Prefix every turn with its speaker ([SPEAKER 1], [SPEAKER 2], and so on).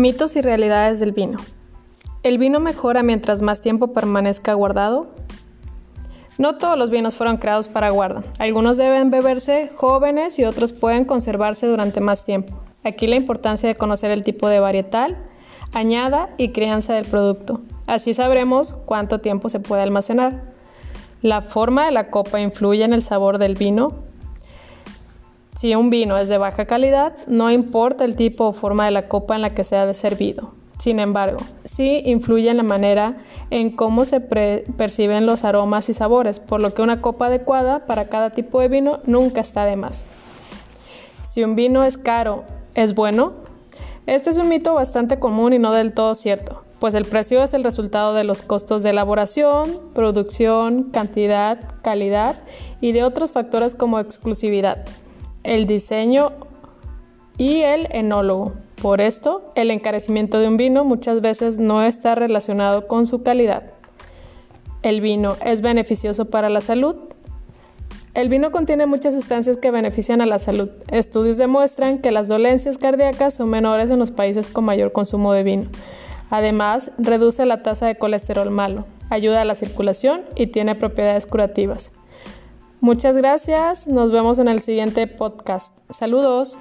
[SPEAKER 1] Mitos y realidades del vino. ¿El vino mejora mientras más tiempo permanezca guardado? No todos los vinos fueron creados para guarda. Algunos deben beberse jóvenes y otros pueden conservarse durante más tiempo. Aquí la importancia de conocer el tipo de varietal, añada y crianza del producto. Así sabremos cuánto tiempo se puede almacenar. La forma de la copa influye en el sabor del vino. Si un vino es de baja calidad, no importa el tipo o forma de la copa en la que sea servido. Sin embargo, sí influye en la manera en cómo se perciben los aromas y sabores, por lo que una copa adecuada para cada tipo de vino nunca está de más. Si un vino es caro, ¿es bueno? Este es un mito bastante común y no del todo cierto, pues el precio es el resultado de los costos de elaboración, producción, cantidad, calidad y de otros factores como exclusividad, el diseño y el enólogo. Por esto, el encarecimiento de un vino muchas veces no está relacionado con su calidad. ¿El vino es beneficioso para la salud? El vino contiene muchas sustancias que benefician a la salud. Estudios demuestran que las dolencias cardíacas son menores en los países con mayor consumo de vino. Además, reduce la tasa de colesterol malo, ayuda a la circulación y tiene propiedades curativas. Muchas gracias, nos vemos en el siguiente podcast. Saludos.